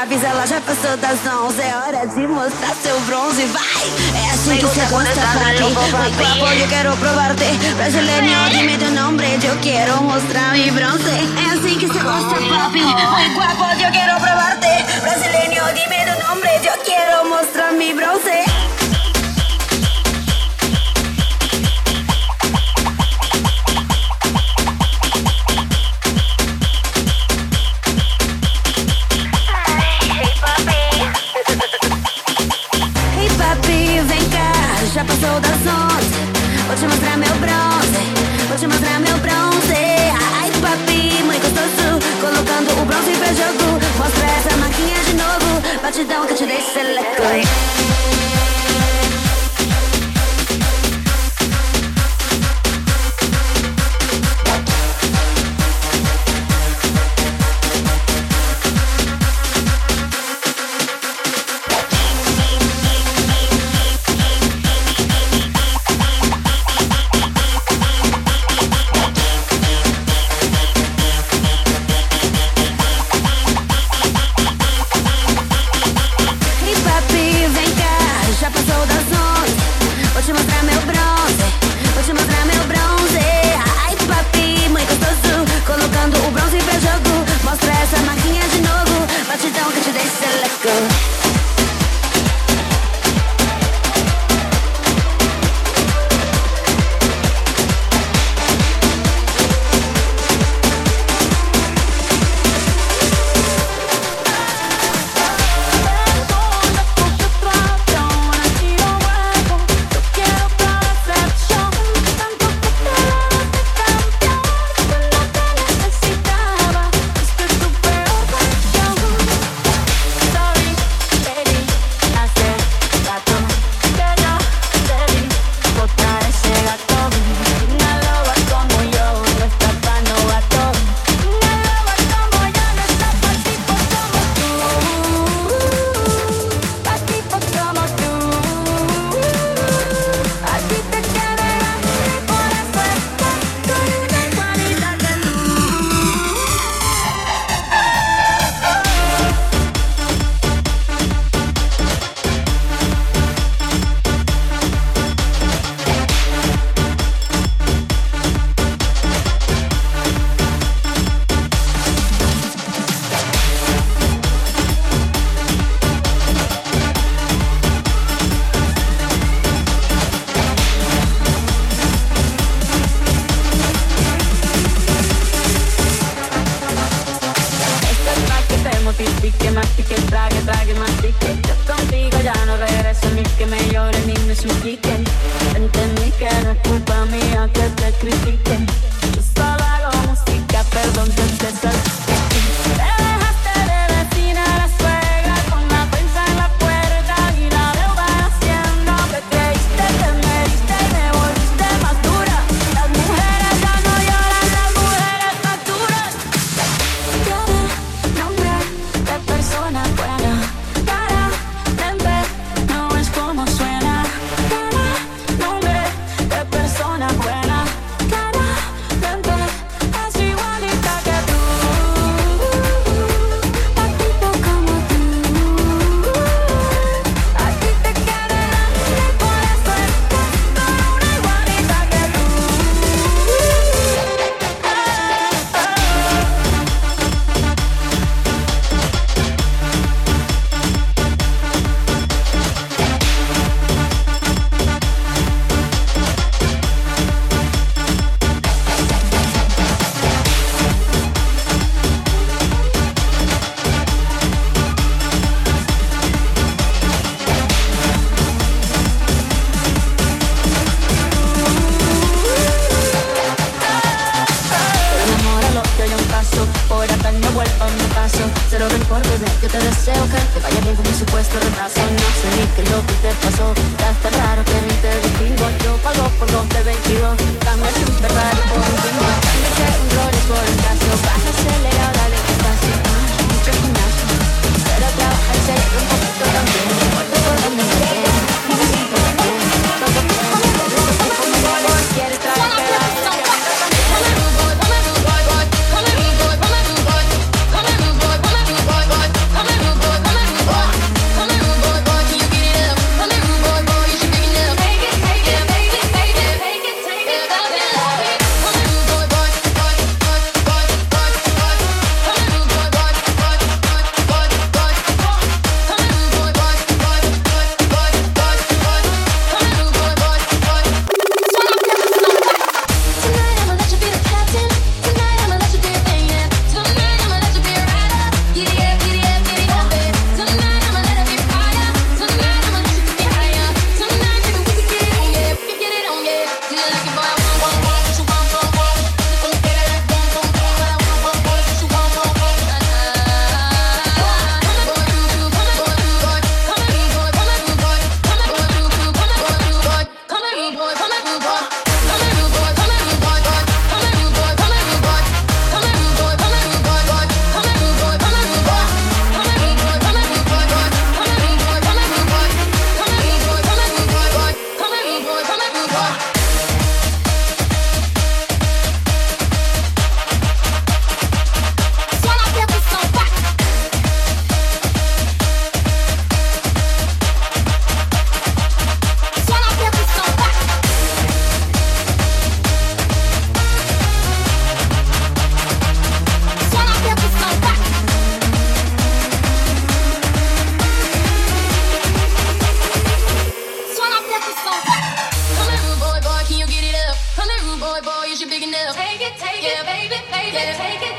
Avisa ela, já passou das 11. É hora de mostrar seu bronze, vai! É assim que você gosta, papi. Muy guapo, eu quero provar-te. Brasileiro, dime teu nome, eu quero mostrar mi bronze. É assim que você gosta, papi. Muy guapo, eu quero provar-te. Brasileiro, dime teu nome, eu quero mostrar mi bronze. but you don't get you this electric. deseo que vaya bien con mi supuesto retraso No sé ni qué es lo que te pasó, ya está raro que ni te digo. Yo pago por 2 de it, take it.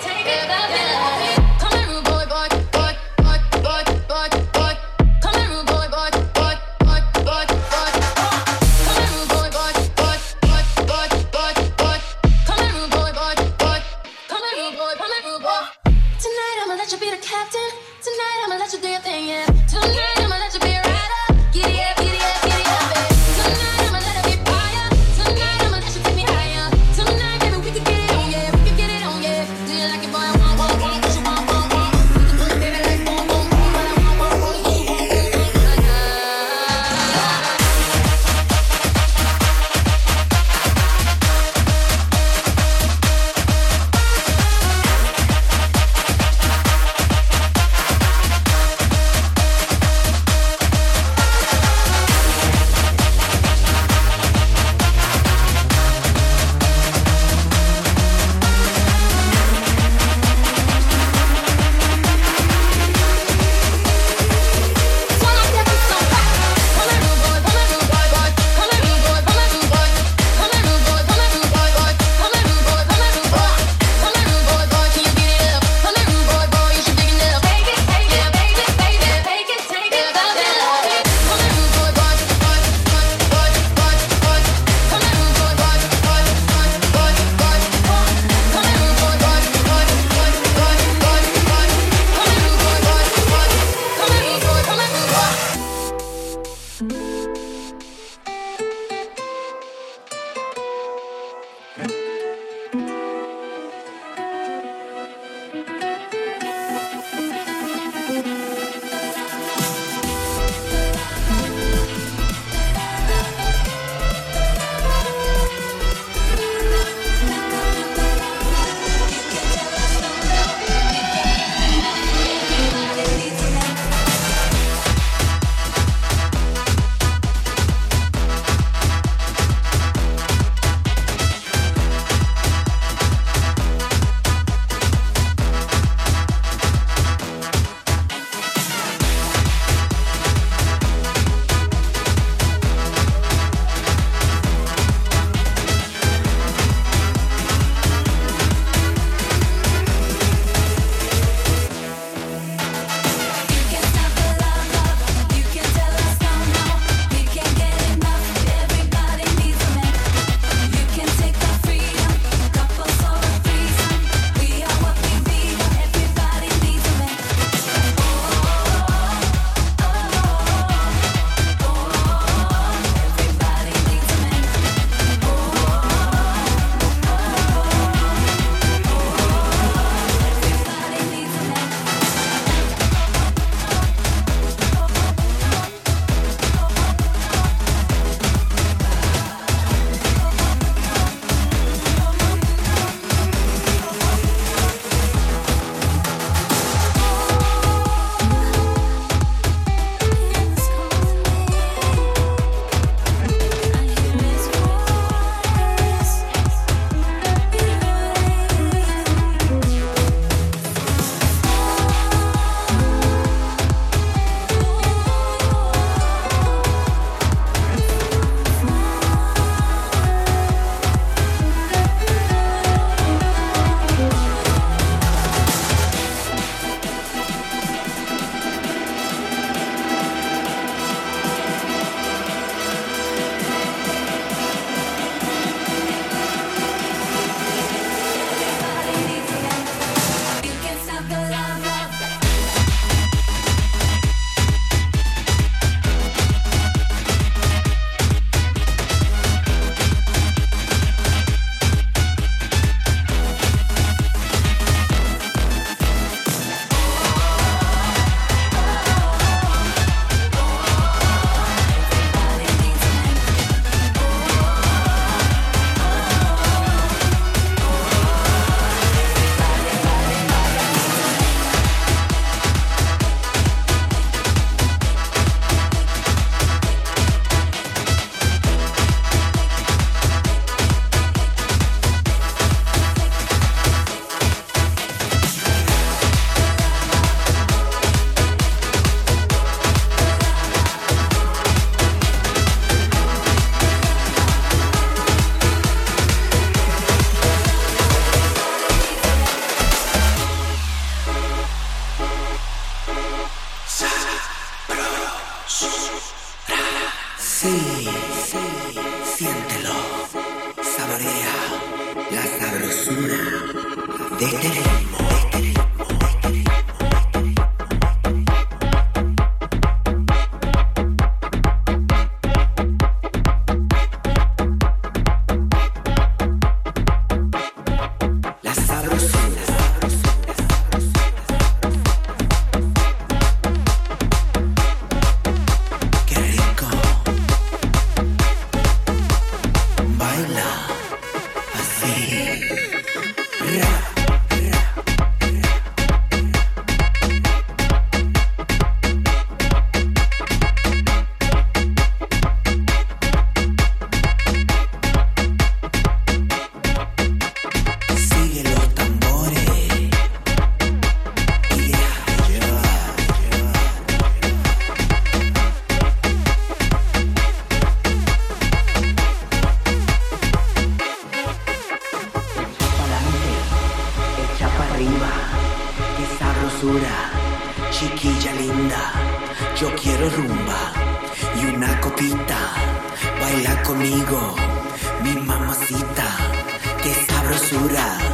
Basura.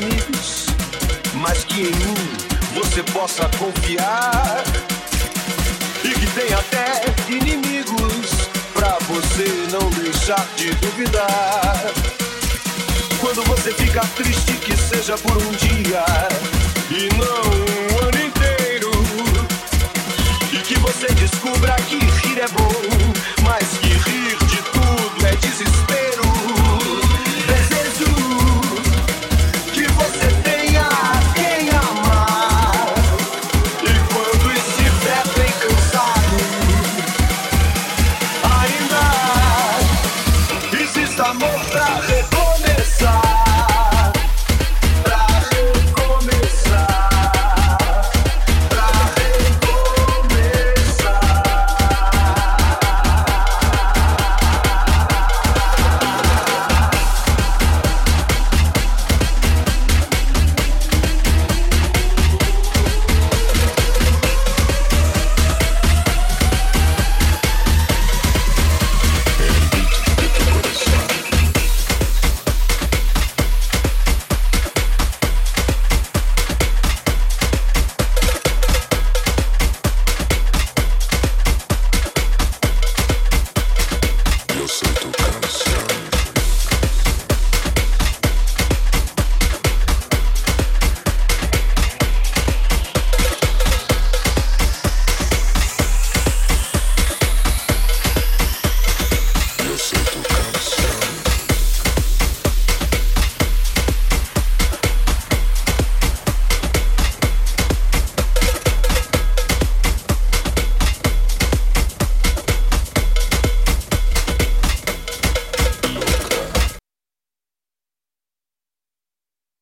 amigos, mas que em mim você possa confiar. E que tenha até inimigos para você não deixar de duvidar. Quando você fica triste, que seja por um dia e não um ano inteiro, e que você descubra que rir é bom.